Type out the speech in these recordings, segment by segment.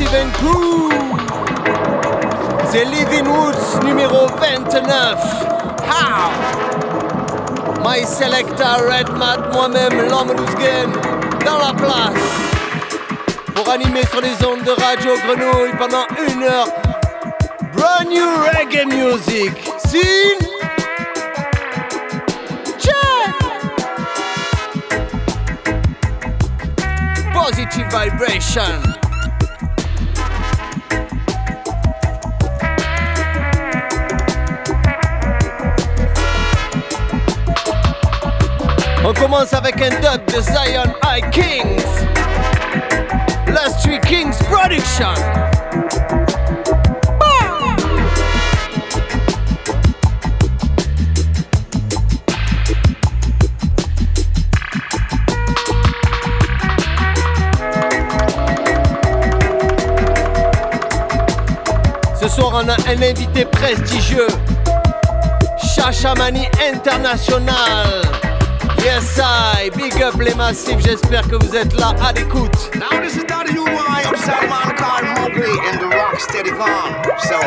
Progressive and Crew. The Living Woods numéro 29. How? My selector Red Mat, moi-même, l'homme game dans la place. Pour animer sur les ondes de Radio Grenouille pendant une heure. Brand new reggae music. Scene. Check. Positive vibration. On commence avec un dub de Zion High Kings. Last Three Kings Production. Ce soir, on a un invité prestigieux, Chachamani International. Yes, I. Big up les massifs, j'espère que vous êtes là à l'écoute. Now this is WY, I'm Salman Khan Mowgli in the rock steady farm. So,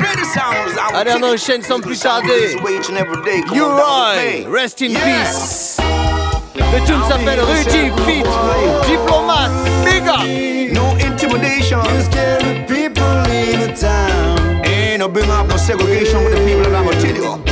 many sounds I Allez, on enchaîne sans plus tarder. Uroy, rest in peace. Le tune s'appelle Rudy Fit, diplomate, big up. No intimidation. You scare the people in the town. Ain't no big up, no segregation with the people that I'm a tell you.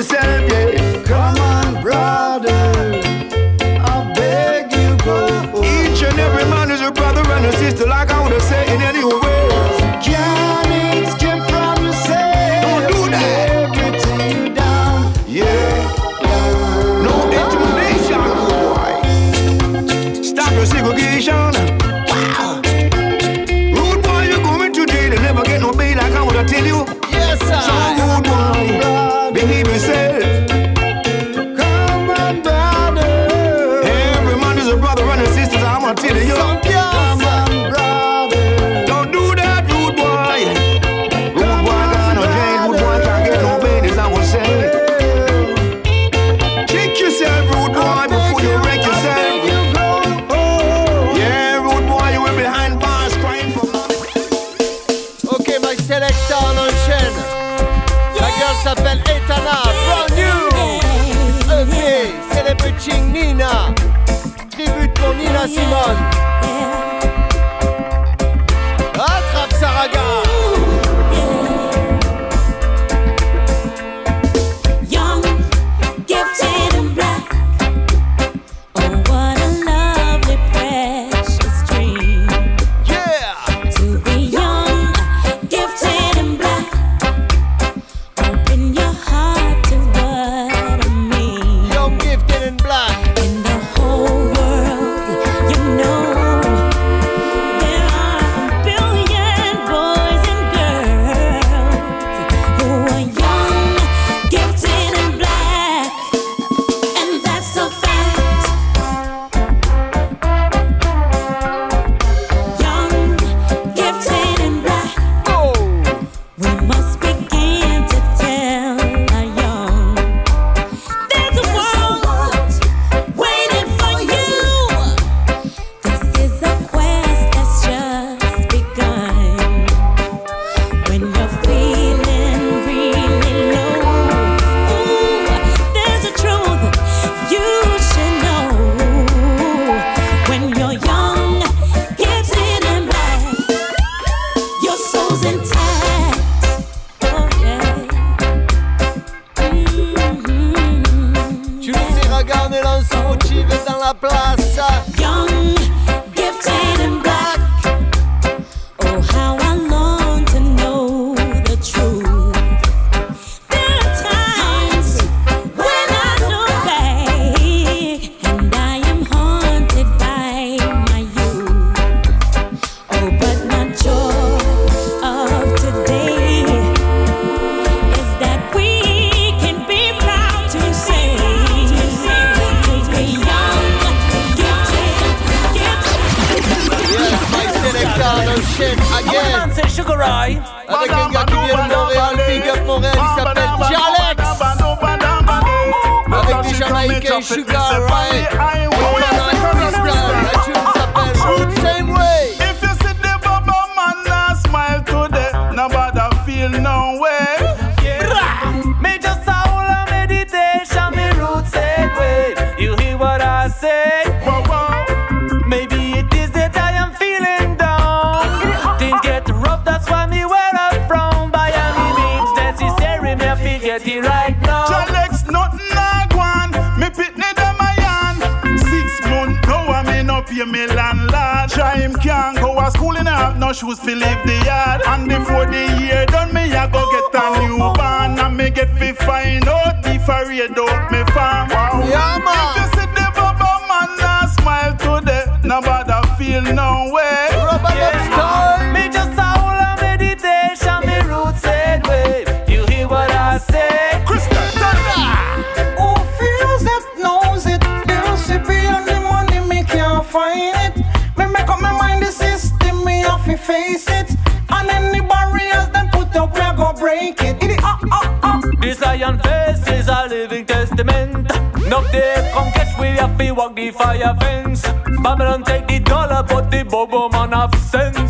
myself, yeah. Enchaîne One again man say Sugar Ray. avec un gars qui vient de Montréal, Big Up Montréal, il s'appelle Jalex. Avec des Jamaïcains, Sugar Ray. On a un freestyle, la tune s'appelle Root Same Way. If you see the bubble man not smile today, nobody feel no way. Me just a whole of meditation, me roots said way. You hear what I say? Try him can't go to school and have no shoes to leave the yard. And before the year done, me I go get a new barn and me get fi find out if I read out me farm. Wow. Yeah, If man. you see the bubble man not smile today, nobody feel no way. Break it. It up, up, up. This lion face is a living testament. No day come catch we have to walk the fire fence. Babylon take the dollar, but the bobo man have sense.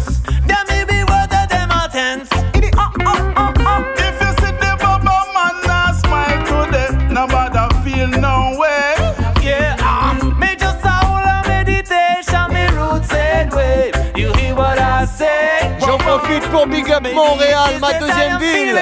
J'en pour Big Up Montréal, ma deuxième ville.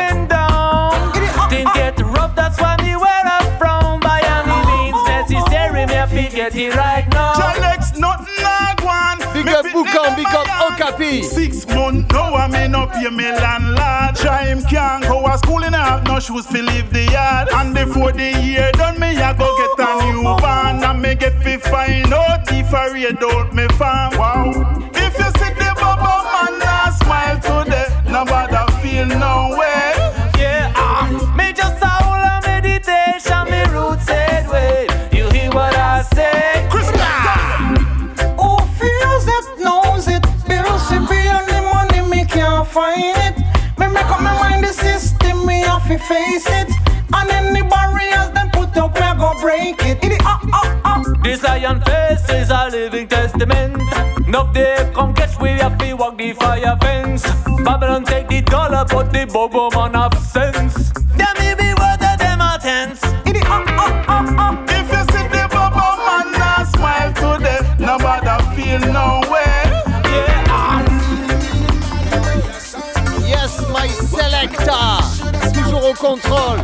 Things get rough, that's why me where I'm from. By any means necessary, me have to get it right now. Jalex nothing I want. Big up pitney Bukam, big up. Okapi. Six months now I me no pay me landlord. Try him can't go to school and have no shoes to leave the yard. And before the year done, me I go get a new barn and me get fi find out if I read out me farm. Wow. If you see the bubble man not smile today, nobody feel no way. Yeah, ah. me just a whole of meditation, me roots said way. You hear what I say? Who feels it, knows it. The recipe and the money, me can't find it. Me make up my mind, the system, me have to face it. And any barriers them put up, we go break it. It up, up, up. This lion face is a living testament. No day come catch we have to walk the fire fence. Babylon take the dollar, but the bobo man have sense. Them may be worth of them a tens. It up, up, up, up. If you see the bubble man not smile today, nobody feel no way. Yeah, ah. Yes, my selector. Toujours au contrôle.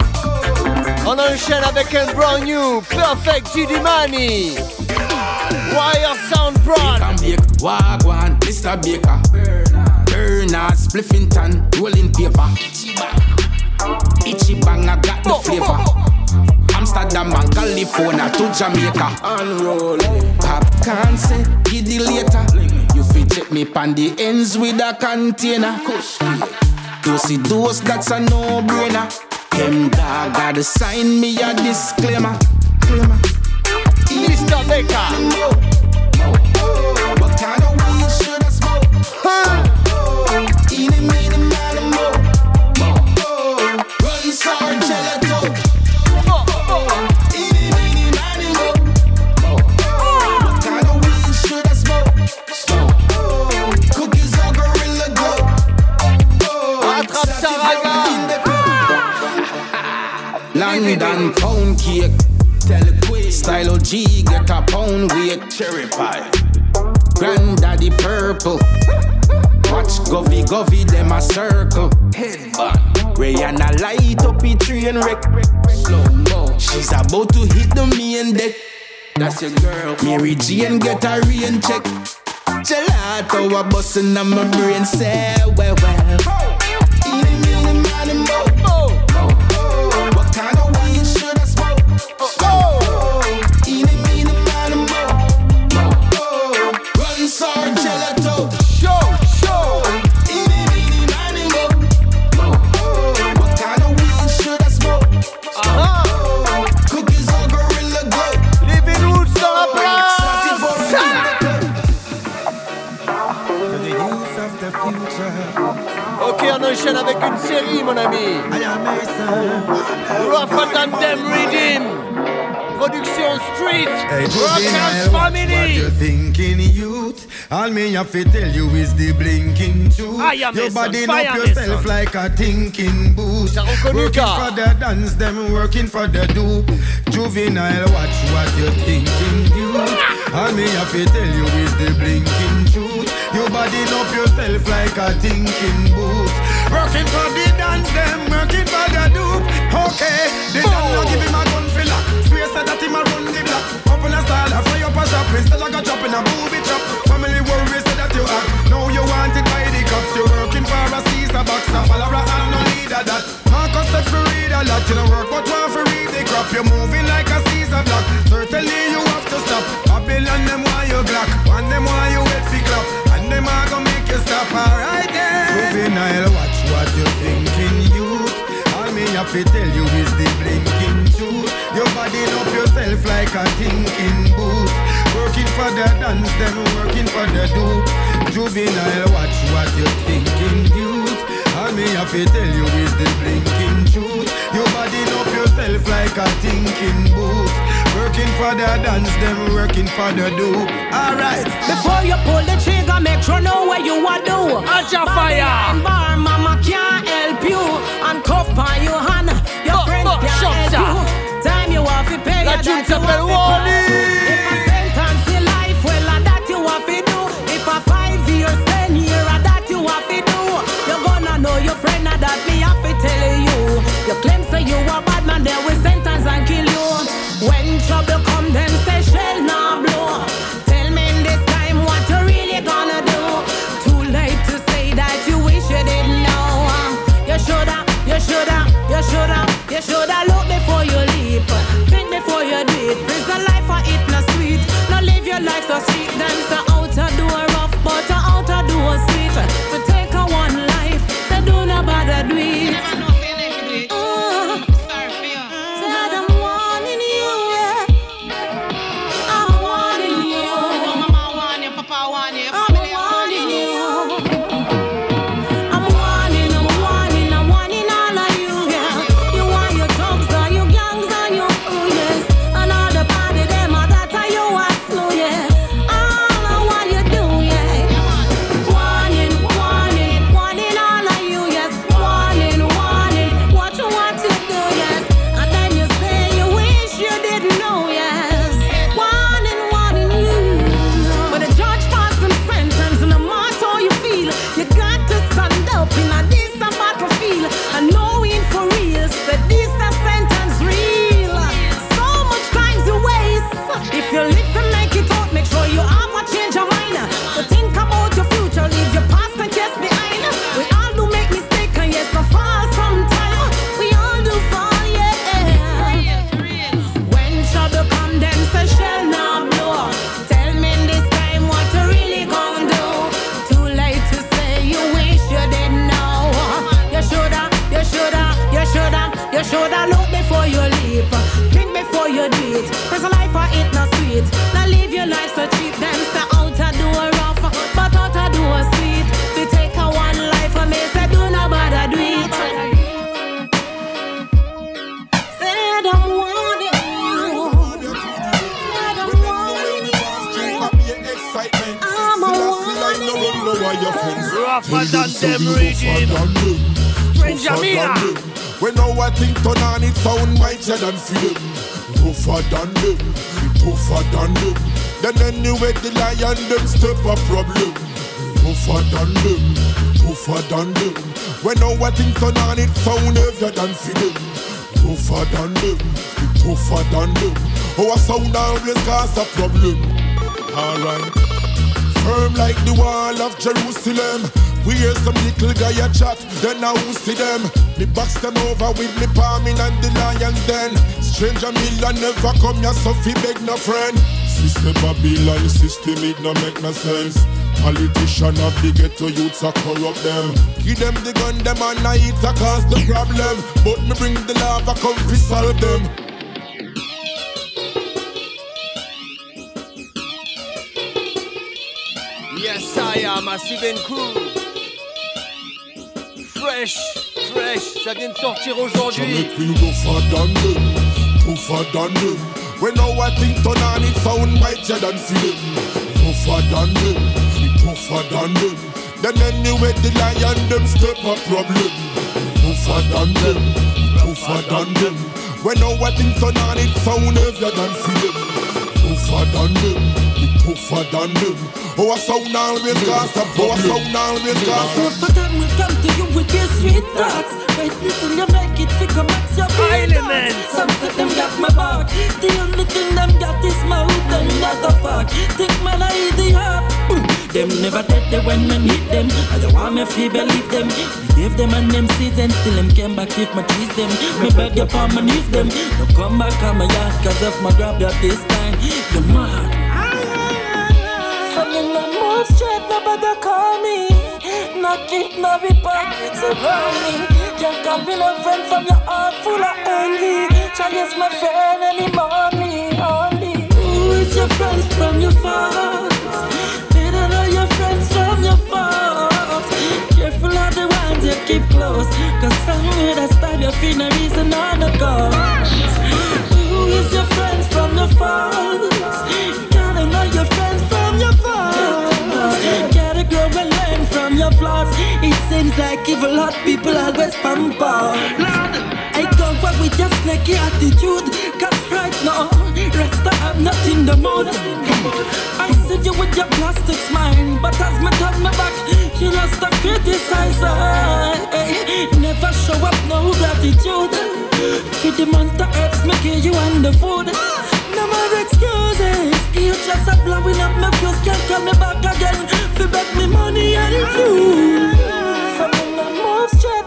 On enchaîne avec un brand new Perfect GD Money. Wire Sound Broad. Can bake Wagwan, Mr. Baker. Bernard Spliffington, rolling paper. Itchy bang, I got the flavor. Amsterdam and California to Jamaica. Unroll. Popcorn say, give the later. You fit check me pan the ends with a container. Dosey dose, that's a no-brainer. Them dog gotta sign me a disclaimer. Disclaimer. Baker. What kind of weed should I smoke? Eeny, meeny, miny, mo. Run, gelato. Eeny, meeny, miny, mo. What kind of weed should I smoke? Cookies or Gorilla Glue? Attrape Saraga. London pound cake. Style G get a pound weight. Cherry pie. Granddaddy purple. Watch Govy Govy them a circle. Headband. Rihanna light up a train wreck. Slow mo. She's about to hit the main deck. That's your girl. Mary Jane get a rain check. Gelato a bustin' on my brain. Say well well. Hey, Rockers Family. What you thinking, youth? All me have to tell you is the blinking truth. Your body up yourself like a thinking reconnu, Working for the dance, them working for the dupe. Juvenile, watch what you thinking, youth. All me have to tell you is the blinking truth. Your body up yourself like a thinking booth. Working for the You're moving like a Caesar block. Certainly you have to stop. Babylon them why you glock. And them why you wait for clap. And them are gonna make you stop. Alright then. Juvenile, watch what you're thinking, youth. All me have to tell you is the blinking truth. You're bodying up yourself like a thinking booth. Working for the dance, then working for the dupe. Juvenile, watch what you're thinking, youth. All me have to tell you is the blinking truth. You're bodying up yourself like a thinking booth. Working for the dance, then working for the dupe. Alright. Before you pull the trigger, make sure know what you want do. Aja fire. Bar, mama can't help you. And cuff on your hand, your Bo- friends bo- can't help you. Time you have to pay. La that tune you have to pay. If a sentence in life, well, a that you have to do. If a five years, ten year, a that you have to do. Know your friend, a that me have to tell you. You claim say you a bad man, they will sentence and kill you. When trouble come, then say shell now blow. Tell me in this time what you really gonna do. Too late to say that you wish you didn't know. You shoulda, you shoulda, you shoulda, you shoulda look before you leap. Think before you do it. Prison life for it no sweet. No live your life so sweet. Dance the reading. Stranger Mia. When our thing turn on, it sound mightier than them. Tougher than them, tougher than them. Then anyway, the lion them step a problem. Tougher than them, tougher than them. When our thing turn on, it sound heavier than them. Tougher than them, tougher than them. Our sound always cause a problem. Alright. Firm like the wall of Jerusalem. We hear some little guy a chat, then I will see them. Me box them over with me palming and the lions then. Stranger million never come here, so fi beg no friend. System Babylon system, it no make no sense. Politician of the ghetto youths a corrupt them. Give them the gun, them and I it a cause the problem. But me bring the lava, come fi solve them. Yes, I am a Steven Crew. Fresh, fresh, ça vient de sortir aujourd'hui. them. When our thing turn on, it sound mightier than film. Tougher than them, tougher than. Then anyway, the lion them step a problem. Tougher than them, tougher than our thing turn on, it sound heavier than film. Tougher than tougher than them. Oh, Our sound always cause a Our sound always cause a Most of them will come to you with your sweet thoughts. Wait until you make it figure max your Element. Some say them got my back. The only thing them got is mouth and not a fuck. Think man I idiot Boom. Them never dead they when me meet them. I don't want me feel believe them. Me give them and them seeds and still them came back if my tease them. Me beg you for my knees them. Don't come back on my yard cause if my grab you this time You're mad straight, nobody call me. Not keep no pockets around me. Can't me no friend from your heart full of envy. Chalice my friend any money only. Who is your friends from your faults? Better know your friends from your faults. Careful of the ones you keep close. Cause from here that style you feel no reason on the cause. Who is your friends from your faults? Seems like evil hot people always pamper. I don't work with your snaky attitude. Cause right now, rest I have nothing in the mood. I see you with your plastic smile. But as me turn my back, you lost a criticizer. Never show up no gratitude. For the of herbs, me you and the food. No more excuses. You just a blowing up my fuse. Can't call me back again. Fi beg me money and food.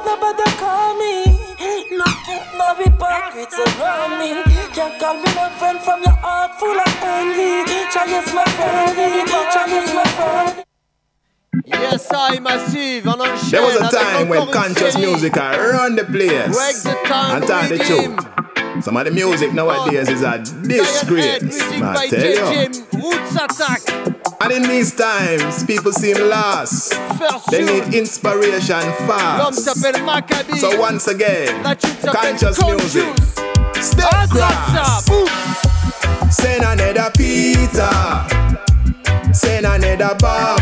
From in the move straight, nobody call me. Not keep no hypocrites around me. Can't call me no friend from your heart full of envy. Chalice my friend, Chalice my friend. Yes, I massive, on enchaîne. There was a time when conscious music had run the place. Break the time and tell the truth. Some of the music nowadays is a disgrace. I tell you. JJ, Roots Attack. And in these times, people seem lost. They need inspiration fast. So once again, La tune s'appelle conscious music. Step cross. Send another Peter. Send another Bob.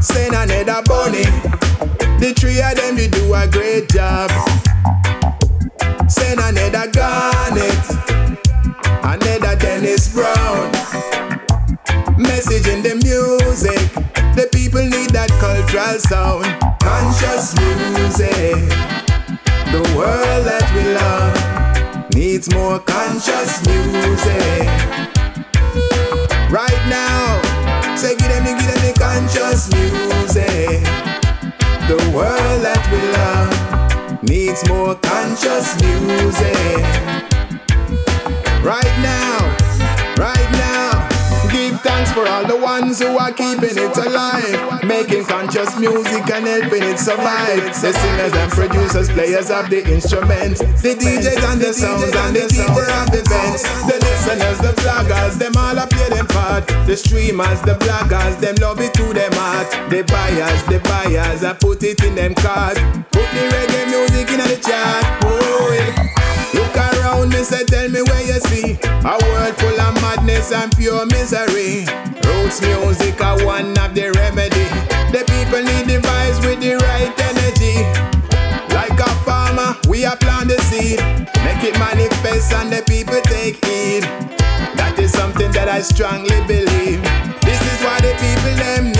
Send another Bunny. The three of them, they do a great job. Send another Garnet. Another Dennis Brown. Message in the music. The people need that cultural sound. Conscious music. The world that we love needs more conscious music. Right now, say give them, give them the conscious music. More conscious music. Ones who are keeping it alive, making conscious music and helping it survive. The singers and producers, players of the instruments, the DJs and the sounds and the keeper of events, the listeners, the bloggers, them all a play them part. The streamers, the bloggers, them love it to them heart. The buyers, the buyers, I put it in them cars. Put the reggae music in the chart. Oh, yeah. Look around me, say, tell me where you see a world full of madness and pure misery. Roots music are one of the remedy. The people need the vibes with the right energy. Like a farmer, we are plant the seed, make it manifest and the people take heed. That is something that I strongly believe. This is what the people them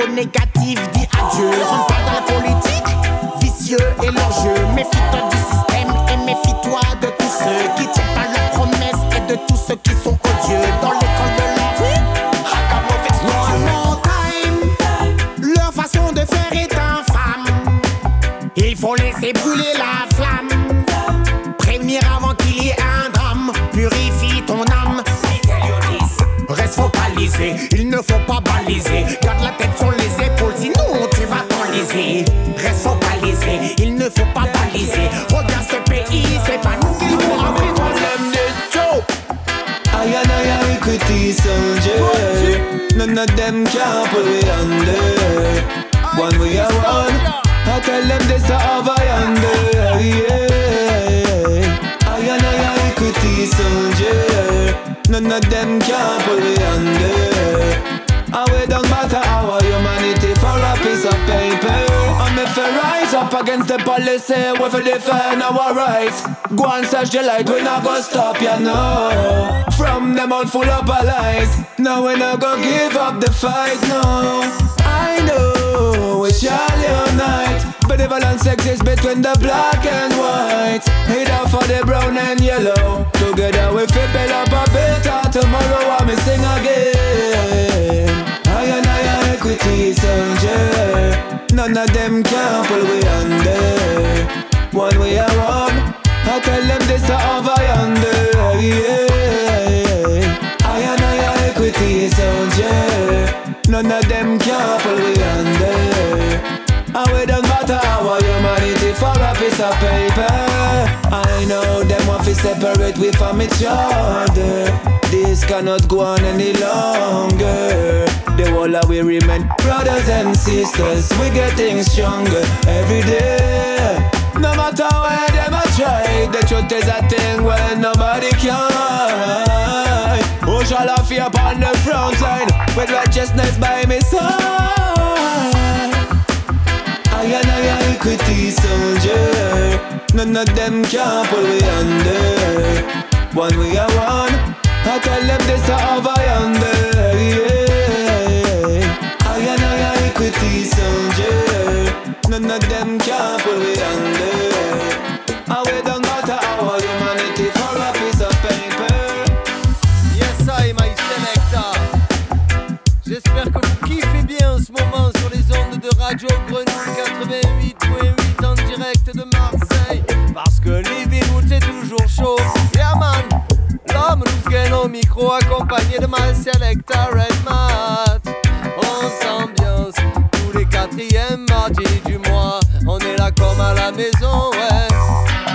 positif, au négatif, dis adieu. Rentre pas dans la politique, vicieux et leur jeu. Méfie-toi du système et méfie-toi de tous ceux qui tiennent pas leurs promesses et de tous ceux qui sont odieux. Dans l'école de la mauvaise One more time, leur façon de faire est infâme. Il faut laisser brûler la flamme. Prévenir avant qu'il y ait un drame. Purifie ton âme. Reste focalisé, il ne faut pas baliser. Soldier. None of them can pull me under. One we are one. I tell them this over yonder. Yeah. I and I equity soldier. None of them can pull me under. Up against the policy, we will defend our rights. Go and search the light, we not stop, you know. From them all full of lies. No, we not go give up the fight, no. I know we shall unite. but the Benevolence exists between the black and white. Either for the brown and yellow. Together we feel build up a better tomorrow. I me sing again. I and I are equity soldier. None of them can pull we under. One way are one. I tell them this over yonder. Yeah. I and I are equity soldier. None of them can pull we under. And we don't matter our humanity for a piece of paper. I know them want to separate we from each other. This cannot go on any longer. The whole of we remain brothers and sisters. We getting stronger every day. No matter where them a try, the truth is a thing where nobody can. Who shall I fear upon the front line with righteousness by my side? I and I are equity soldier. None of them can pull we under. One we are one. I tell them this over yonder. Yeah. I and I are equity soldier. None of them can pull we under. Radio Grenouille 88.8 en direct de Marseille. Parce que Living est toujours chaud. Yeah man, l'homme nous gagne au micro accompagné de my selector Red Mat. On s'ambiance tous les quatrièmes mardis du mois. On est là comme à la maison, ouais.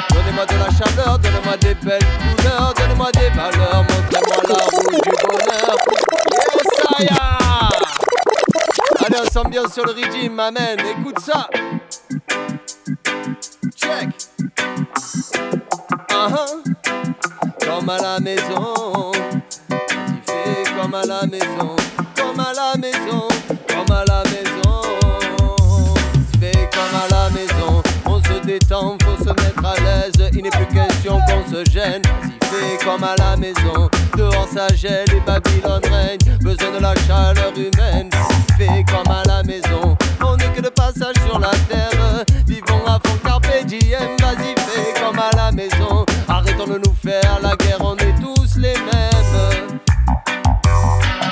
Donnez-moi de la chaleur, donnez-moi des belles couleurs, donnez-moi des valeurs, On s'ambiance sur le régime, m'amène, écoute ça. Check. Uh-huh. Comme à la maison, tu fais comme à la maison, comme à la maison, comme à la maison. Tu fais comme à la maison, on se détend, faut se mettre à l'aise, il n'est plus question qu'on se gêne. Vas-y, fais comme à la maison, dehors ça gèle et Babylone règne, besoin de la chaleur humaine comme à la maison. On n'est que de passage sur la terre. Vivons à fond carpe diem, vas-y fais comme à la maison. Arrêtons de nous faire la guerre, on est tous les mêmes.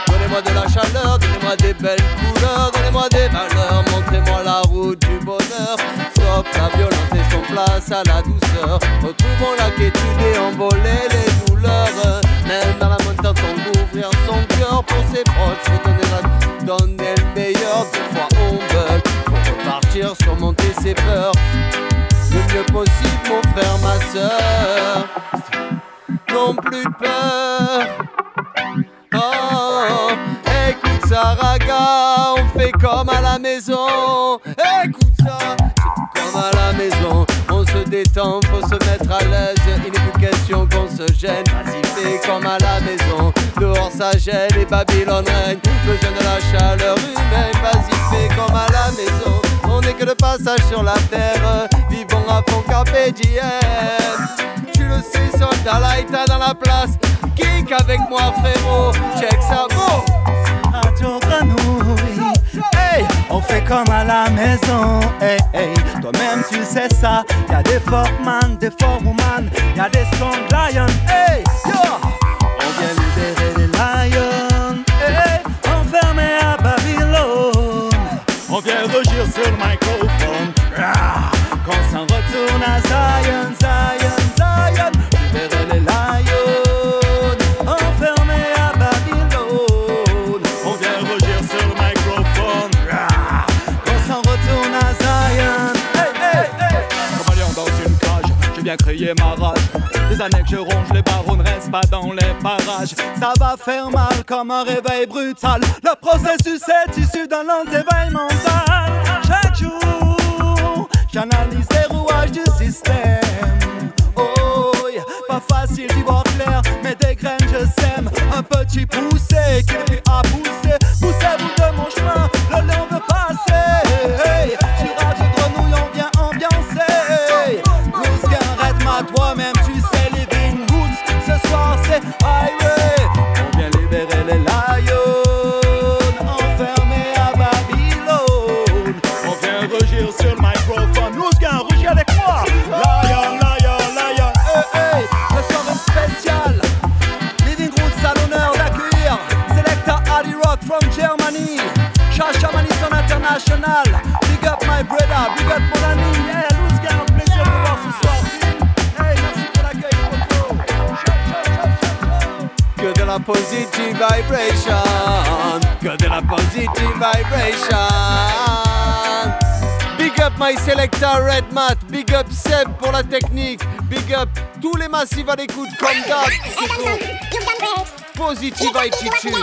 Donnez-moi de la chaleur, donnez-moi des belles couleurs, donnez-moi des valeurs, montrez-moi la route du bonheur. Stop la violence et son place à la douceur. Retrouvons la quiétude et envoler les douleurs. Même dans la montagne, on ouvrir son cœur pour ses proches, faut donner la donner le meilleur, des fois on bug. Faut repartir, surmonter ses peurs. Le mieux possible, mon frère, ma soeur. Non plus peur. Oh, écoute ça, raga, on fait comme à la maison. Écoute ça, c'est comme à la maison. On se détend, faut se mettre à l'aise. Question qu'on se gêne. Vas-y, fais comme à la maison. Dehors ça gèle et Babylone règne. Besoin de la chaleur humaine. Fais comme à la maison. On n'est que de passage sur la terre. Vivons à fond carpe diem. Tu le sais, soldat Laïta dans la place. Kick avec moi, frérot. Check ça, go. On fait comme à la maison. Hey, hey, toi-même tu sais ça. Y'a des fort man, des fort woman. Y'a des strong lions. Hey, yo. Bien crié ma rage. Des années que je ronge, les barreaux ne restent pas dans les parages. Ça va faire mal comme un réveil brutal. Le processus est issu d'un long éveil mental. Chaque jour, j'analyse les rouages du système. Oh, pas facile d'y voir clair, mais des graines je sème. Un petit poussé qui à pousser. Poussez-vous de mon chemin, le Selector Red Mat. Big up Seb pour la technique. Big up tous les massifs à l'écoute comme d'hab. Positive attitude.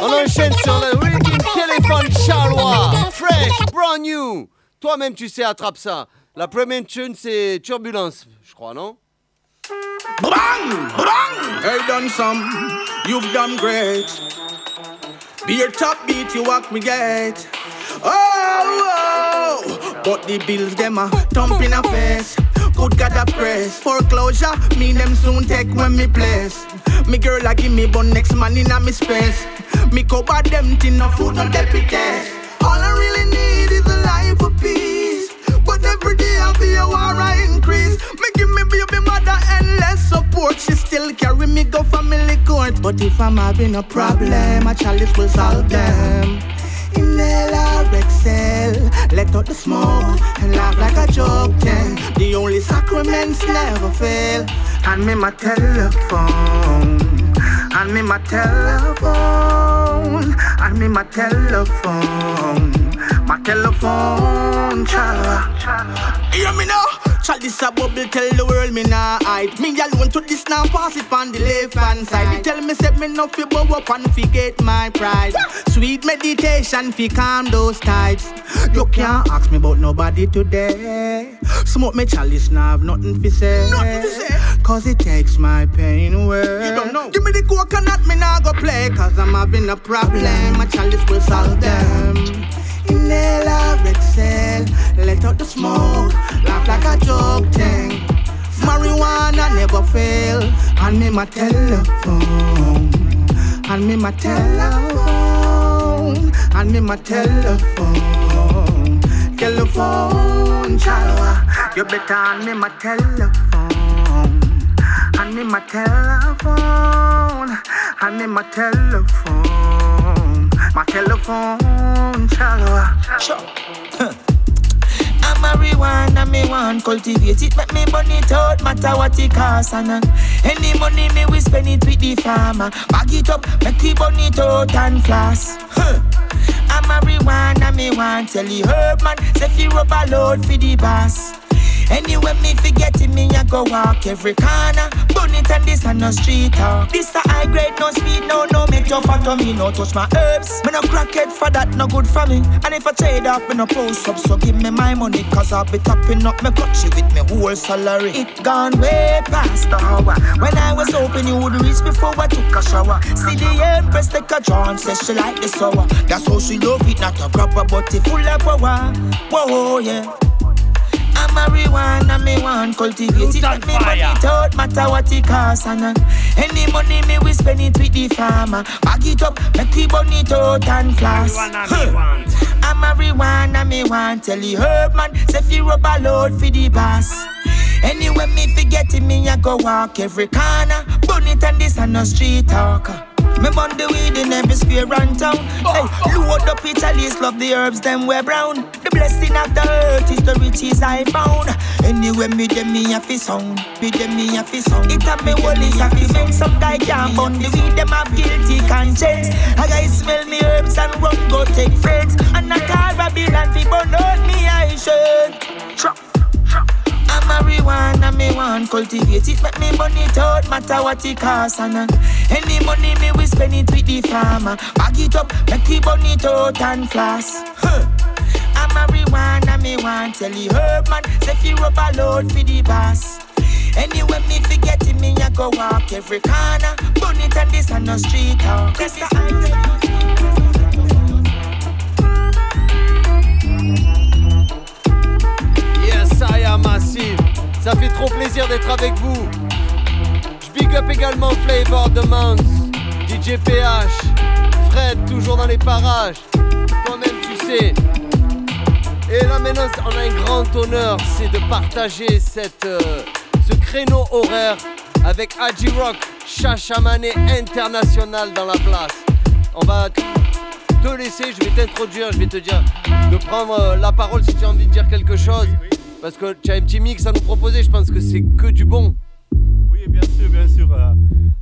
On enchaîne sur le Rigging Téléphone Charlois. Fresh, brand new. Toi-même, tu sais, attrape ça. La première tune, c'est Turbulence, je crois, non? Bang! Bang! Hey, done some, you've done great. Be your top beat, you walk me gate. Oh, oh, but the bills them a thump in a face. Good God a praise. Foreclosure, me them soon take when me place. Me girl a give me bun next man in a me space. Me cover them tin no food no deputies. All I really need is a life of peace. But every day I feel war I increase. Me give me baby mother endless support. She still carry me go family court. But if I'm having a problem, a chalice will solve them. Inhale or exhale, let out the smoke and laugh like a joke. Then the only sacraments never fail. Hand me my telephone. Hand me my telephone. Hand me my telephone. My telephone, chala. Hear me now. Child, this a bubble, tell the world me nah hide. Me alone to this now, pass it on the left hand side. They tell me say me no fi bow up and forget my pride. Sweet meditation fi calm those tides. You can't ask me about nobody today. Smoke me chalice now, have nothing fi say. Nothing fi say. Cause it takes my pain away. You don't know. Give me the coconut, me nah go play. Cause I'm having a problem. My chalice will solve them. Inhale or exhale, let out the smoke, laugh like a joke thing. Marijuana never fail. Hand me my telephone, hand me my telephone, hand me my telephone, telephone, chalwa. You better hand me my telephone, hand me my telephone, hand me my telephone. My telephone shallow. Sure. I'm marijuana, me cultivate it, make me burn it out, matter what it cost. And uh, any money me we spend it with the farmer. Bag it up, make it burn it out and floss. Huh. I'm marijuana, me want tell the herb man, say fi rub a load for the boss. Anyway, me forget it, me I go walk every corner. Burn it and this and no street talk. This a high grade, no speed, no, no make tough on me, no touch my herbs. Me no crack it for that, no good for me. And if I trade up, me no post up, so give me my money, cause I'll be topping up me country with me whole salary. It gone way past the hour. When I was hoping you would reach before I took a shower. See the empress take a draw and say she like the sour. That's how she love it, not a proper, but it full of power. Whoa, yeah. I'm marijuana, me want cultivate it, make me money it out, matter what it cost. And uh, any money me we spend it with the farmer. Bag it up, make we burn it out and floss. Huh. I'm marijuana, me want tell the herb man, say fi rub a load for the boss. Anyway, me forget it, me I go walk every corner. Burn it and this and no street talker. Me burn the weed in every square and town. Hey, load up it, at love the herbs, them wear brown. The blessing of the earth is the riches I found. Anyway, me dem me a fi sound, me dem me a fi sound. It a me fi make some guy can't burn the weed, them have guilty conscience. A guy smell me herbs and rum go take friends. And a car Babylon fi burn out me I should. Trap. Marijuana, me want cultivate it, make me money out, matter what it cost. And uh, any money me we spend it with the farmer. Bag it up, make it out and floss. Huh. I'm marijuana, me want tell the herb man, say fi a load for the boss. Anyway, me forget it, me I go walk every corner. Burn it and this and no street talk. This is Ça fait trop plaisir d'être avec vous. Je big up également Flavor de Mons, DJ PH, Fred toujours dans les parages. Toi-même tu sais. Et là maintenant on a un grand honneur, c'est de partager euh, ce créneau horaire avec Haji Rock, Chachamane international dans la place. On va te laisser, je vais t'introduire, je vais te dire de prendre euh, la parole si tu as envie de dire quelque chose. Parce que tu as un petit mix à nous proposer, je pense que c'est que du bon. Oui, bien sûr, bien sûr. euh,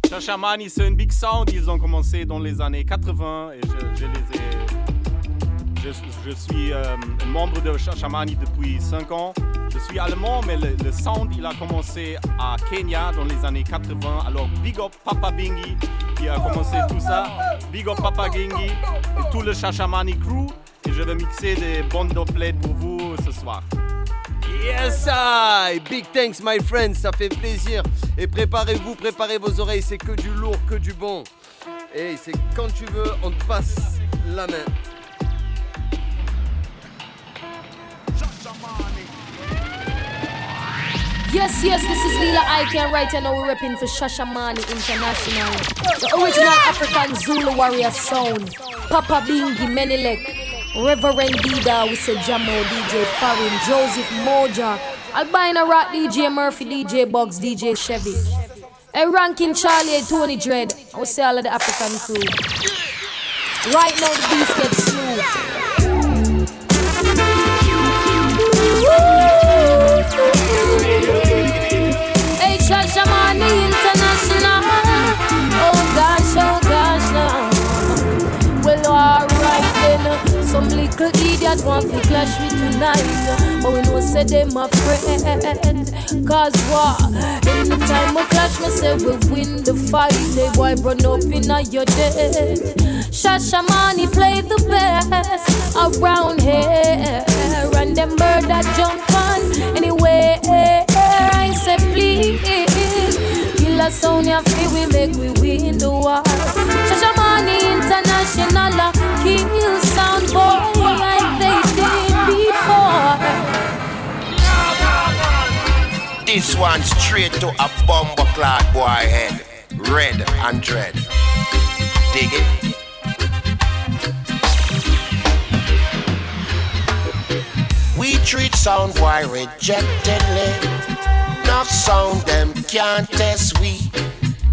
Shashamani, c'est un big sound. Ils ont commencé dans les années 80 et je, les ai. Je, suis euh, membre de Shashamani depuis 5 ans. Je suis allemand, mais le, sound, il a commencé à Kenya dans les années 80. Alors, big up Papa Bingi qui a commencé tout ça. Big up Papa Gingi et tout le Shashamani crew. Et je vais mixer des bonnes doublets pour vous ce soir. Yes, I! Big thanks, my friends, ça fait plaisir. Et préparez-vous, préparez vos oreilles, c'est que du lourd, que du bon. Et c'est quand tu veux, on te passe la main. Yes, yes, this is Lila Ike and right now we're repping for Shashamani International. The original African Zulu warrior sound. Papa Bingi Menelek. Reverend Dida, we say Jamo, DJ Farin, Joseph Moja, Albino Rock, DJ Murphy, DJ Bugs, DJ Chevy. A ranking Charlie, Tony Dread. Will say all of the African crew. Right now the beats gets smooth. Little idiot want to clash with tonight. But we know say them a friend. Cause what? In the time of clash, me say we win the fight. They boy run up in a your dead. Shashamani play the best around here. And them that jump on anyway. I say please. Kill a sound ya feel we make we win the war. Shashamani International kill sound boy This one straight to a bomber clad boy head. Red and dread. Dig it. We treat sound boy rejectedly. Not sound them can't test we.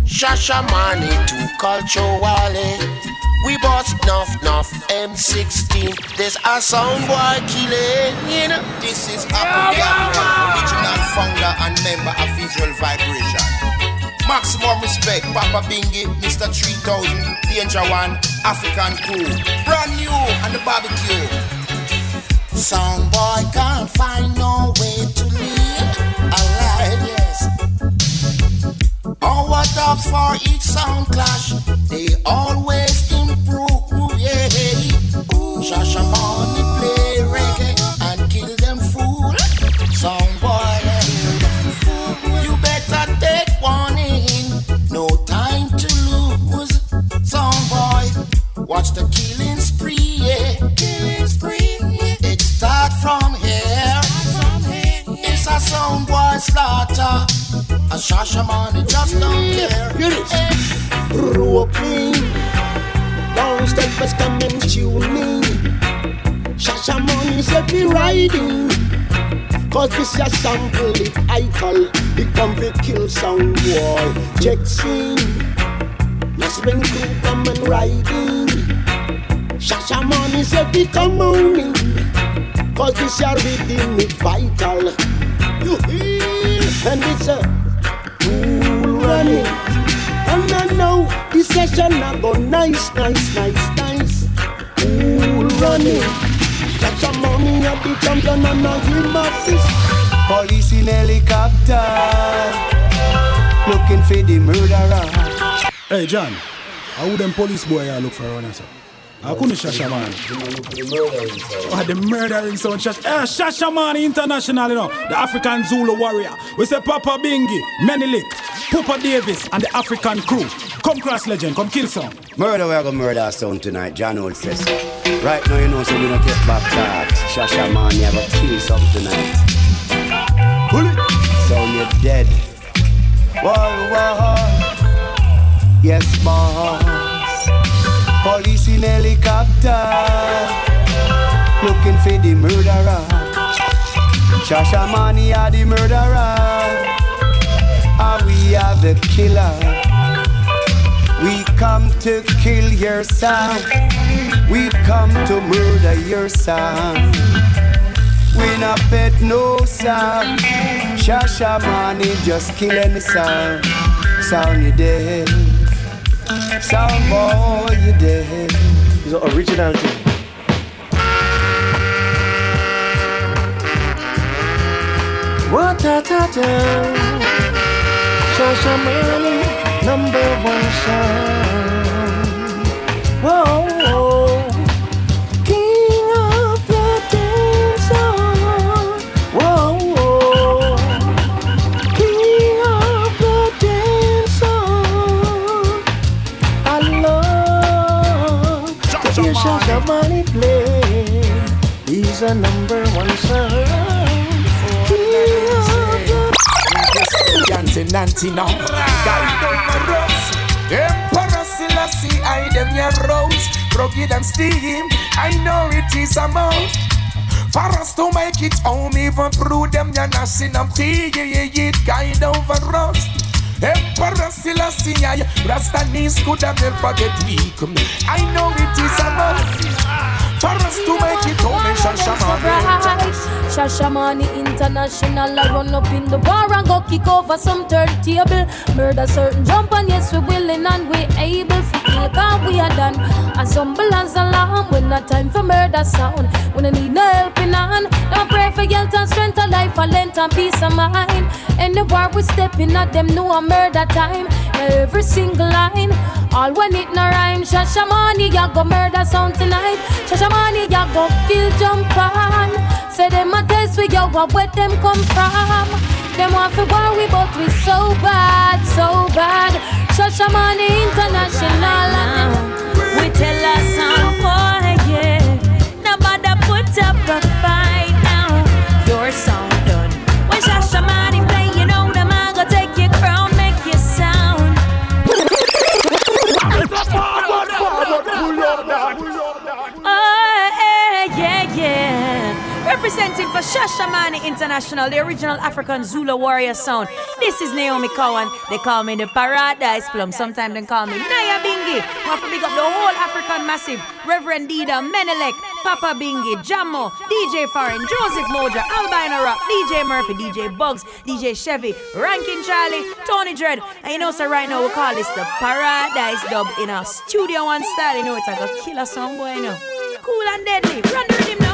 Shashamani to culture wally. We bust nuff nuff M16. There's a sound boy killing. This is Apple original founder and member of Visual Vibration. Maximum respect, Papa Bingi, Mr. 3000, Danger One, African Crew. Brand new and the barbecue. Sound boy can't find no way Our tops for each sound clash, they always improve, yeah. Shasha money play reggae and kill them fool. Sound boy, you better take warning. No time to lose. Sound boy, watch the killing spree, yeah. Killing spree. It start from here. It's a sound boy slaughter. A shasha money just don't care. Roping, long steppers come and tune me. Shasha money said we riding. Cause this a sample it I call It come to kill sound boy. Check scene. Yes when crew come and riding. Shasha money said we come on in Cause this a rhythm it vital. You hear? And it's a running. And I know this session a go nice, nice, nice, nice. Cool running. Shasha money at the champion and a him assist Police in helicopter. Looking for the murderer. Hey John, how would them police boy I look for around here? I couldn't Shasha man. Oh, the murdering sound Shasha. Eh, Shasha man international, you know. The African Zulu warrior. We say Papa Bingi, Menelik, Papa Davis, and the African crew. Come cross legend, come kill some. Murder, we're gonna murder our son tonight, John Old says. Right now, you know, so we don't take back that. You have a kill some tonight. Pull it. So you're dead. Whoa, whoa. Yes, boss. Police in helicopter. Looking for the murderer. Shasha Mani are the murderer. And we are the killer. We come to kill your son. We come to murder your son. We not pet no son Shasha Mani just kill any son. Sound you dead Boy, you dead. It's an original thing. What a ta ta Shasha money number one sound Whoa King A number one sound Dancing nanty now Emperor Selassie I them your rose Rugged and steam I know it is a mouth For us to make it home Even through them your nashing of tea Yeah, yeah, yeah Guide over us Emperor Selassie Rasta knees could have never get weak I know it is a mouth for us to make it home in Shashamane. Shashamane International, I run up in the bar and go kick over some turntable. Murder certain jump and yes we willing and we able to kill cause we are done. As humble as alarm when not time for murder sound. When I need no helping hand, don't pray for health and strength of life, and length and peace of mind. Anywhere we stepping at them know a murder time. Every single line, all when it no rhyme. Shashamane, ya go murder sound tonight. Shashamane, ya go kill jump on. Say them a test we yo, where them come from. Them want to worry, but we so bad, so bad. Shashamane International. We tell us some boy, yeah. Nobody put up a fight Representing for Shashamane International, the original African Zulu warrior sound. This is Naomi Cowan. They call me the Paradise Plum. Sometimes they call me Naya Bingi. Want to big up the whole African massive. Reverend Dida, Menelek, Papa Bingi, Jammo, DJ Foreign, Joseph Moja, Albino Rock, DJ Murphy, DJ Bugs, DJ Chevy, Rankin Charlie, Tony Dread. And you know, so right now we call this the Paradise Dub in a Studio One style. You know, it's like a killer song, boy, you know. Cool and deadly. Run the rhythm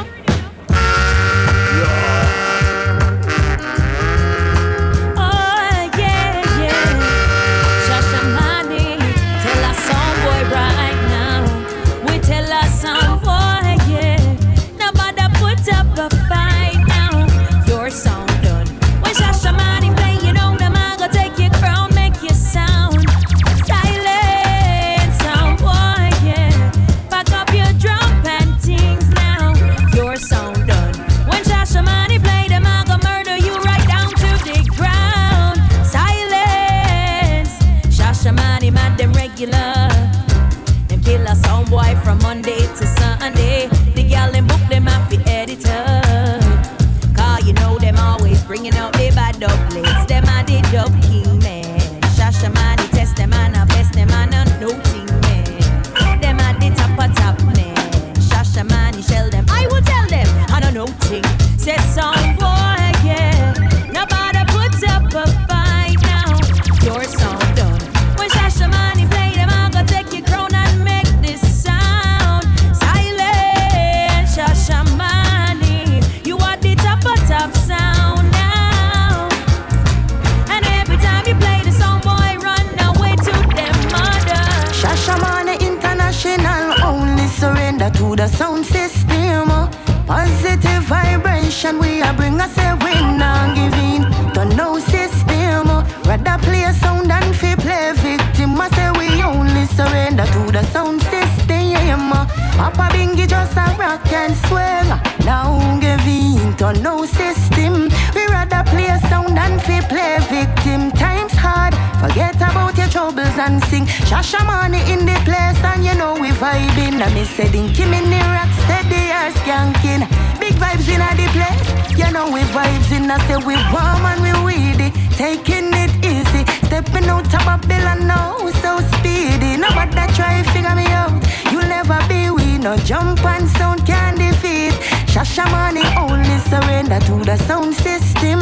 jump and sound can defeat. Shashamane only surrender to the sound system.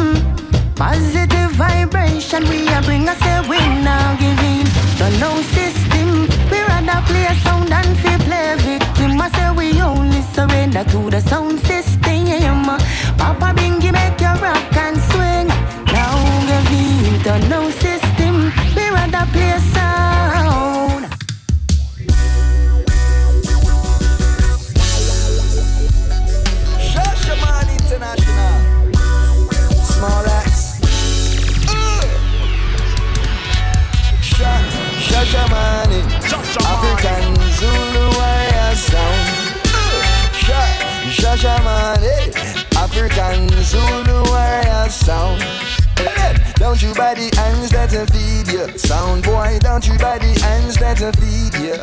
Positive vibration, we are bring us a win now giving the no system. We rather play a sound than fi play victim. I say we only surrender to the sound system. Papa Bingi make you rock and sound. Don't you buy the hands that will feed you. Sound boy, don't you buy the hands that will feed you.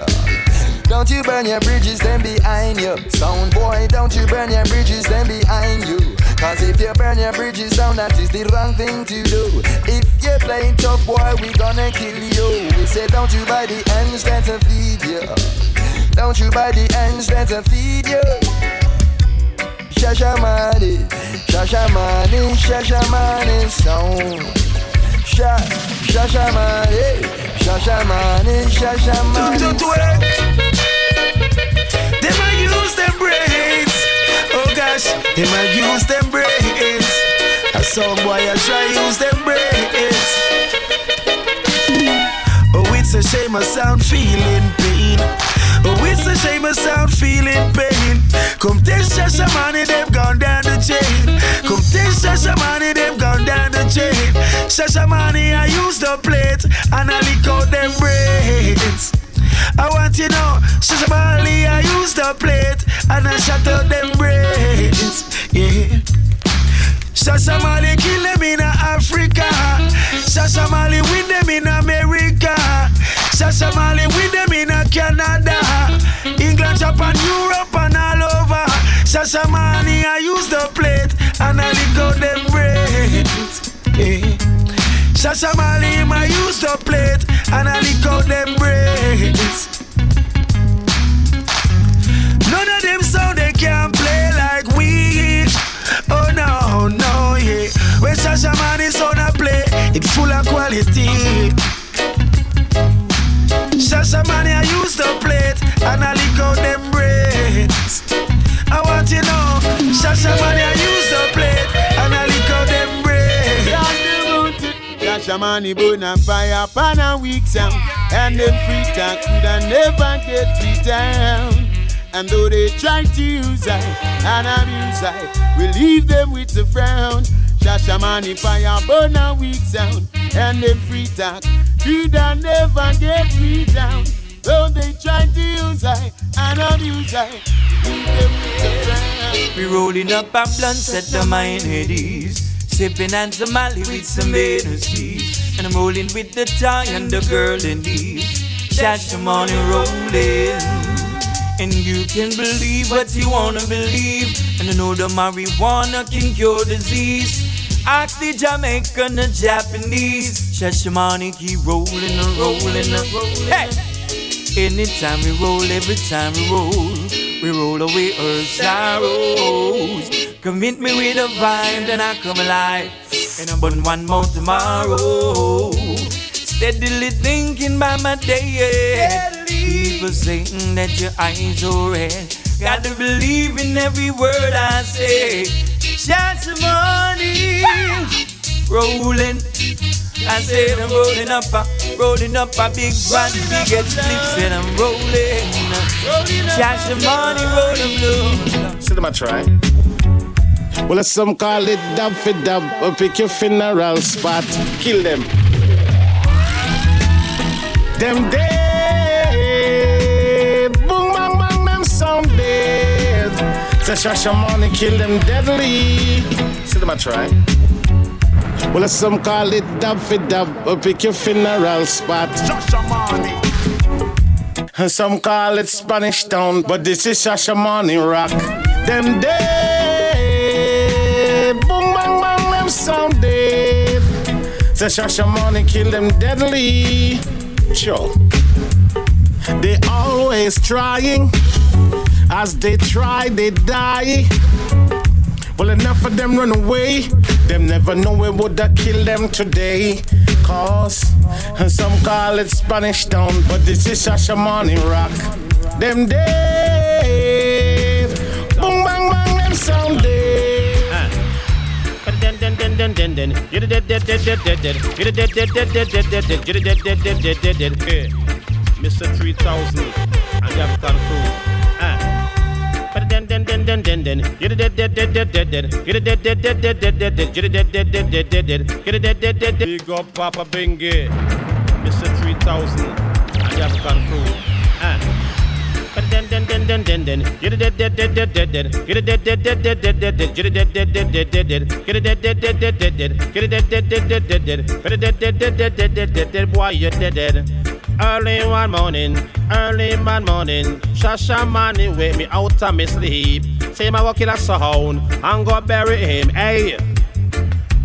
Don't you burn your bridges then behind you. Sound boy, don't you burn your bridges then behind you. Cause if you burn your bridges down, that is the wrong thing to do. If you play tough boy, we gonna kill you. We say don't you buy the ends that will feed you. Don't you buy the ends that will feed you. Shashamani, Shashamani, Shashamani sound. Sha, Shashamani, Shashamani, Shashamani. Them a use them brains. Oh gosh, them a use them brains. A song boy a try use them brains. Oh, it's a shame I sound feeling pain. Oh, it's a shame I sound feeling pain. Come test Shasha money, they've gone down the chain. Come test Shasha money, they've gone down the chain. Shasha money, I use the plate and I lick out them brains. I want you know, Shasha money, I use the plate and I shut out them brains. Yeah. Shasha Mali kill them in Africa. Shasha Mali win them in America. Shasha Mali win them in a Canada. England, Japan, Europe, and all over. Shasha Mali, I use the plate and I lick out them brains. Yeah. Him I use the plate and I lick out them brains. None of them sound they can play like we. Oh no, no, yeah. When Shashamane sound I play, it full of quality. Shashamane I used to play and I lick out them brains. I want you know, Shashamane I used to play and I lick out them brains. Shashamane burn a fire upon a weak sound, and them free talk could I never get free down. And though they try to use I and abuse I, we leave them with a frown. Shashamane fire burn a weak sound, and them free talk never get me down. Though they try to use I and abuse I. We rolling up our blunts at the mine headies. Sipping and Molly with some Hennessy. And I'm rolling with the tie and the girl in these. Shashamane rolling. And you can believe what you wanna believe. And I know the marijuana can cure disease. Ask the Jamaican, the Japanese. Shashamane keep rolling and rolling and rolling. Hey! Anytime we roll, every time we roll, we roll away our sorrows. Commit me with a vibe, then I come alive. And I burn one more tomorrow. Steadily thinking by my day. People saying that your eyes are red. Gotta believe in every word I say. Shots of money rolling. I said I'm rolling up, uh, rolling up a big brand, big head spliffs, and I'm rolling. Shots of money rolling blue. See them I try. Well, some call it dub for dub. Or pick your funeral spot. Kill them. Them dead. Boom, bang, bang, them sound dead. Say Shashamane kill them deadly. See them I try. Well, some call it dub for dub. Or pick your funeral spot. Shashamane. And some call it Spanish Town, but this is Shashamane Rock. Them dead, boom bang bang, them sound dead. Say Shashamane kill them deadly. Sure. They always trying. As they try, they die. Well, enough of them run away. Them never know we woulda kill them today. Cause some call it Spanish Town, but this is Shashamane Rock. Them dead. Boom bang bang, them sound dead. Den den den den den den. You're dead dead dead dead dead dead. You're dead dead dead dead dead dead dead. You're dead dead dead dead dead dead. Hey, Mr. 3000 and African crew. Den den den den den den. You're dead dead dead dead dead dead. You're dead dead dead dead dead dead dead. You're dead dead dead dead dead dead. You're dead dead dead dead. Big up Papa Bingi, Mr. 3000 and crew. Ah. Den den den den. You're dead dead dead dead dead dead. You're dead dead dead dead dead dead dead. You're dead dead dead dead dead dead. You're dead dead dead dead dead dead. You're dead dead dead dead dead dead. You're dead dead dead dead dead dead dead dead. Boy, you're dead dead. Early one morning, early one morning, Shashamane wake me out of me sleep. Say my walk in a sound and go bury him. Hey,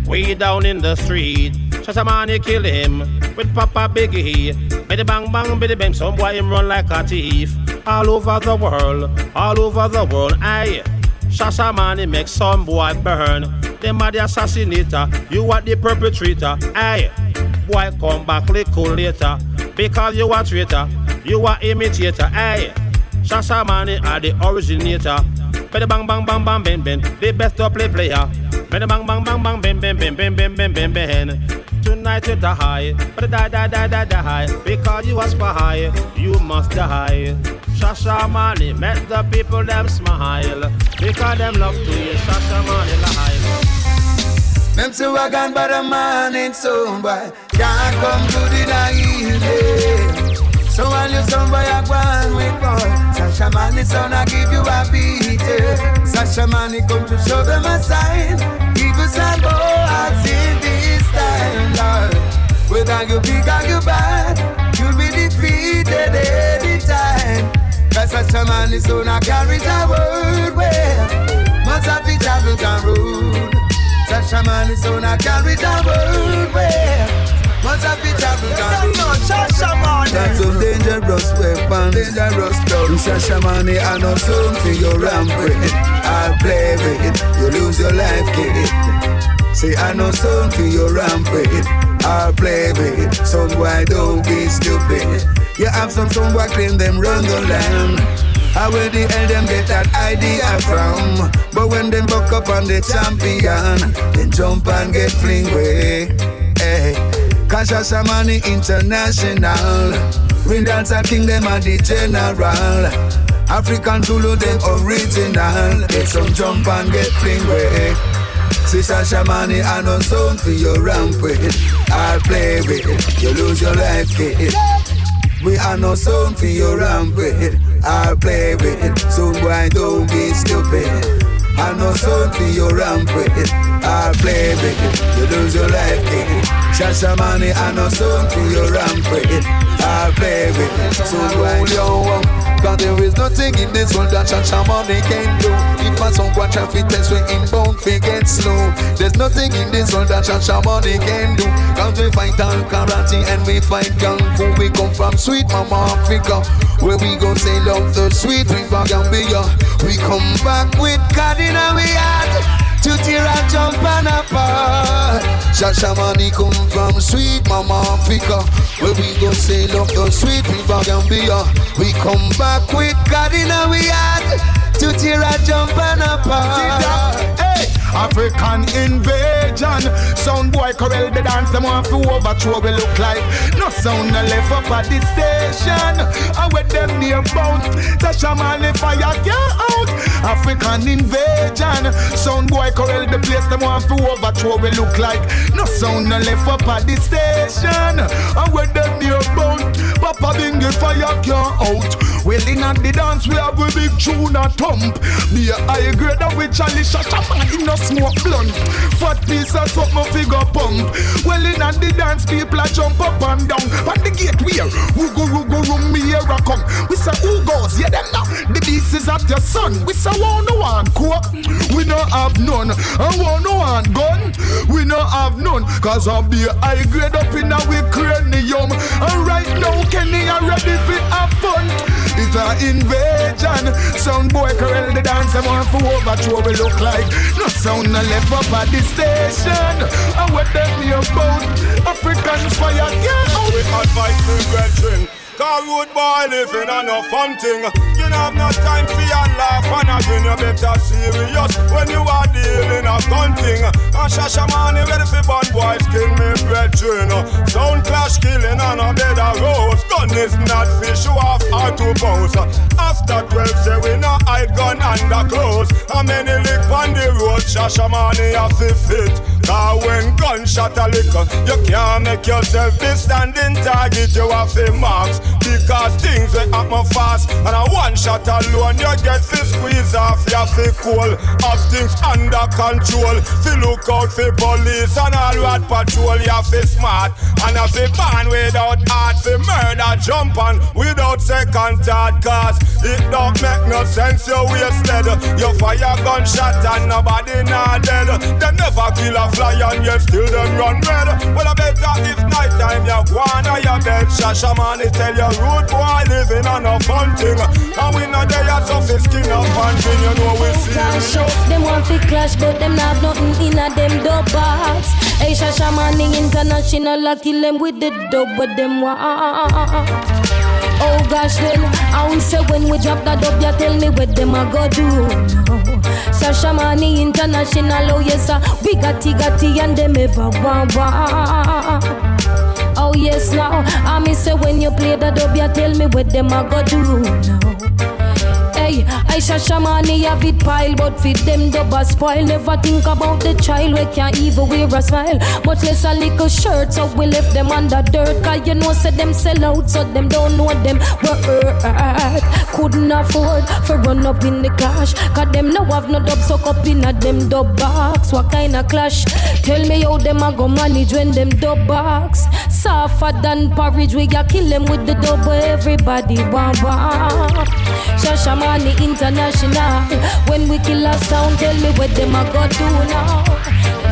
way down in the street, Shashamane kill him with Papa Biggie. Biddy bang bang, biddy bang, some boy him run like a thief. All over the world, all over the world. Aye, Shashamane make some boy burn. Them are the assassinator, you are the perpetrator. Aye, boy come back little later. Because you are traitor, you are imitator. Aye, Shashamane are the originator. Biddy bang bang bang bang ben ben, the best to play player. Biddy bang bang bang bang ben ben ben ben ben ben ben ben. Tonight you die, but die die die die die. Because you for high, you must die. Shashamane make the people them smile. Because them love to hear Shashamane live. Them say I gone but a man ain't so boy Can't come to the night So while you some boy go on with boy Sasha man son I give you a beat yeah. Sasha man come to show them a sign Evil some boys in this time Lord Whether you big or you bad You'll be defeated anytime Cause Sasha man son I carry the word where Must have to travel down road Sasha man is on a carry the world where Must have it travel down. No, Shashamane. That's some dangerous weapons. Dangerous stuff. Shashamane, I know soon for your rampant. I'll play with it. You lose your life, kid. Say I know soon for your rampant. I'll play with it. Son, why don't be stupid? You have some son who claim them run the land. How where the hell them get that idea from? But when them buck up on the champion, then jump and get fling way. Hey. Cause Shashamane International. We dance king them are the general. African Zulu them original. Get some jump and get fling way. See Shashamane I know sound for your ramp with. I'll play with it. You lose your life, kid. We are no sound for your ramp with. I'll play with it. Soon boy don't be stupid. I know sound for your ramp with it. I'll play with it. You lose your life, kid. Shashamane I know sound for your ramp with it. I'll play with it. Soon boy don't Cause there is nothing in this world that Shashamane can do. If a song go traffic test we inbound, we get slow. There's nothing in this world that Shashamane can do. Cause we fight all karate and we fight kung fu. We come from sweet mama Africa. Where we go sail up the sweet river Gambia. We come back with God in our heart. To tear and jump and apart Shashamane come from sweet mama Africa. Where we go sail up the sweet river Gambia. We come back with God in our heart To tear and jump and apart African invasion. Sound boy corral the dance, them want to overthrow we look like. No sound left up at the station. I with them near bound. The shaman fire get out. African invasion. Sound boy corral the place, them want to overthrow we look like. No sound left up at the station. I with them near bound. Papa Bingi fire get out. Well, in at the dance, we have a big tune a thump. Be a high grade of which I shot no smoke blunt. Fat piece of something figure pump. Well, in at the dance, people a jump up and down. On the gate, we are who go, who go, room me here a come. We say, who goes? Yeah, them now. The beast is at your son. We say, one no one coke. We no have none. And one no one gun. We no have none. Cause I'll be high grade up in we cranium. And right now, Kenny are ready for have fun. It's a invasion. Sound boy corral the dance. I want to overthrow we look like. No sound no left up at the station. And what them me about? Africans fire. Yeah, We advise the brethren. Cause road boy living on no fun thing. You don't have no time for your laugh and again you better serious when you are dealing a gun thing. And Shashamane ready for bad boys kill me brethren. Sound clash killing on a bed of rose. Gun is not fish you off or to bounce. After 12 say we no hide gun under clothes. How many lick on the road Shashamane have to fit. Cause when gunshot a lick, you can't make yourself be standing target. You have to marks because things will happen fast. And a one shot alone, you get to squeeze off your fi cool. Have things under control. Fi look out for police and all road patrol. You fi smart and a fi ban without heart. Fi murder jump on without second thought. Cause it don't make no sense. You wasted. You fire gunshot and nobody not dead. Them never kill a and yet still them run red. Well, I better if night time you go on your bed. Shashamane tell you road boy living on a fun thing. And we not there yet, so fi skin up and drink. You know we Clash serious. up, them want fi clash, but them not nothing in a them dub box. Hey, Shashamane International, I kill them with the dub, but them want. Ah, ah, ah, Oh gosh, then I will say when we drop that dub, you tell me what them a go do. No. Shashamane International, oh yes, sir. we got it, and them ever want. Oh yes, now I me say when you play the dub, you tell me what them a go do. No. Hey, I Shashamane have it pile, but fit them double spoil. Never think about the child we can't even wear a smile. Much less a little shirt, so we left them under dirt. Cause you know, say them sell out, so them don't know them worth. Couldn't afford for run up in the clash. Cause them no have no dub suck up in a them dub box. What kind of clash? Tell me how them a go manage when them dub box. Suffer than porridge, we got kill them with the where everybody want want. Shashamane International. When we kill a sound, tell me what them a go do now.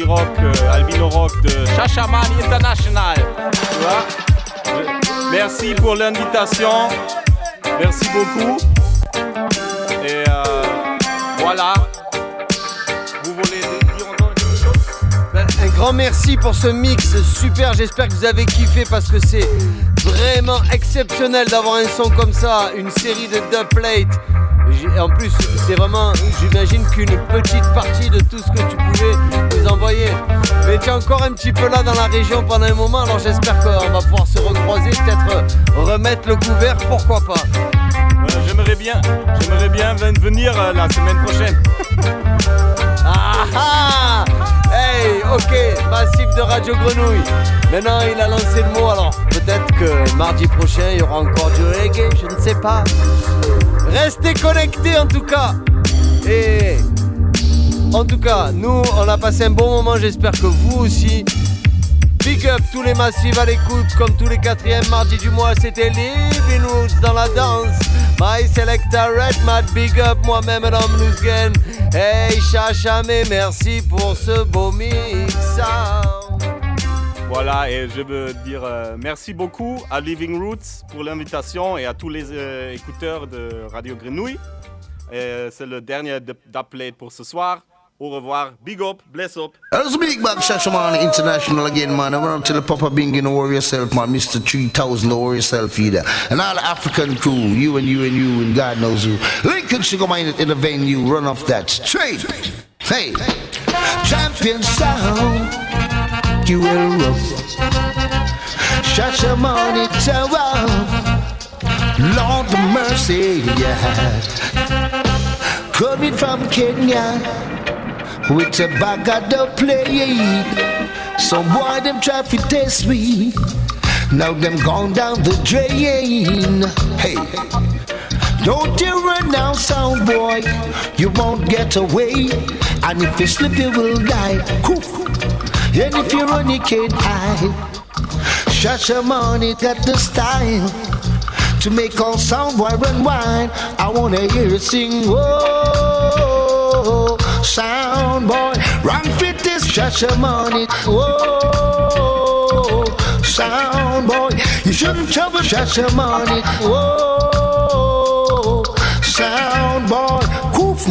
Rock, euh, Albino Rock de Shashaman International. Tu vois Merci pour l'invitation. Merci beaucoup. Et euh, voilà. Vous voulez dire encore quelque chose? Ben, un grand merci pour ce mix super. J'espère que vous avez kiffé parce que c'est vraiment exceptionnel d'avoir un son comme ça, une série de dubplates. J'ai- En plus, c'est vraiment, j'imagine qu'une petite partie de tout ce que tu pouvais nous envoyer. Mais tu es encore un petit peu là dans la région pendant un moment, alors j'espère qu'on va pouvoir se recroiser, peut-être euh, remettre le couvert, pourquoi pas. Euh, J'aimerais bien, j'aimerais bien ven- venir euh, la semaine prochaine. Ah ah Hey, ok, massif de Radio Grenouille. Maintenant, il a lancé le mot, alors peut-être que mardi prochain, il y aura encore du reggae, je ne sais pas. Restez connectés en tout cas. Et en tout cas, nous, on a passé un bon moment, j'espère que vous aussi. Big up tous les massifs à l'écoute, comme tous les quatrièmes mardis du mois, c'était Living Roots dans la danse. My Selector Red Mat, big up moi-même, Adam Lousgen. Hey Chacha, mais merci pour ce beau mix. Voilà, et je veux dire euh, merci beaucoup à Living Roots pour l'invitation et à tous les euh, écouteurs de Radio Grenouille. Et C'est le dernier d'upplate pour ce soir. Au revoir, big up, bless up. That's big bag Shashaman International again, man. I want to tell Papa Bing, you know, worry yourself, man. Mr. 3000, don't worry yourself either. And all the African crew, you and you and you, and God knows who. Lincoln Sugar Mine in the venue, run off that straight. Hey, champion sound, you will rough. Shashaman Tower, Lord mercy, yeah. Coming from Kenya with a bag of the plate. Some boy them try to test me. Now them gone down the drain. Hey, don't you run now, sound boy. You won't get away. And if you slip, you will die. Cool. And if you run, you can't hide. Shasha money got the style to make all sound boy run wild. I wanna hear you sing. Whoa, sound boy, wrong fit is Shasha money. Whoa, sound boy, you shouldn't trouble Shasha money. Whoa, sound boy, Koof.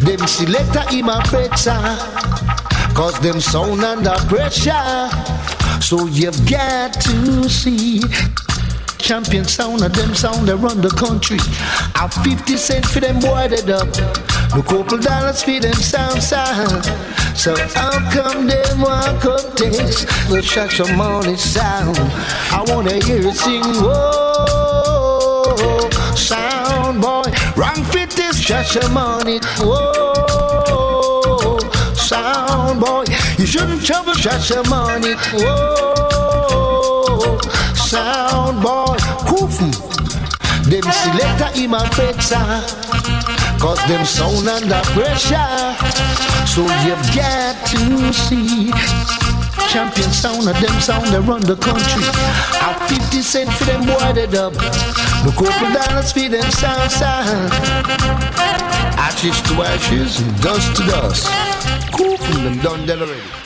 Them selector in my pressure, cause them sound under pressure. So you've got to see champion sound of them sound run the country. I 50 cent for them that up. No couple dollars for them sound sound. So how come them walk up test the shot your money sound? I wanna hear it sing, whoa, sound boy. Wrong fit this shot your money, whoa, sound boy. You shouldn't trouble shot your money, whoa, sound boy. Koof. Them selector in my pressure, ah. cause them sound under pressure. So you've got to see. Champion sound of them sound run the country. I 50 cent for them that up. No couple dollars for them sound sound. Ashes to ashes and dust to dust. Cool from them done that already.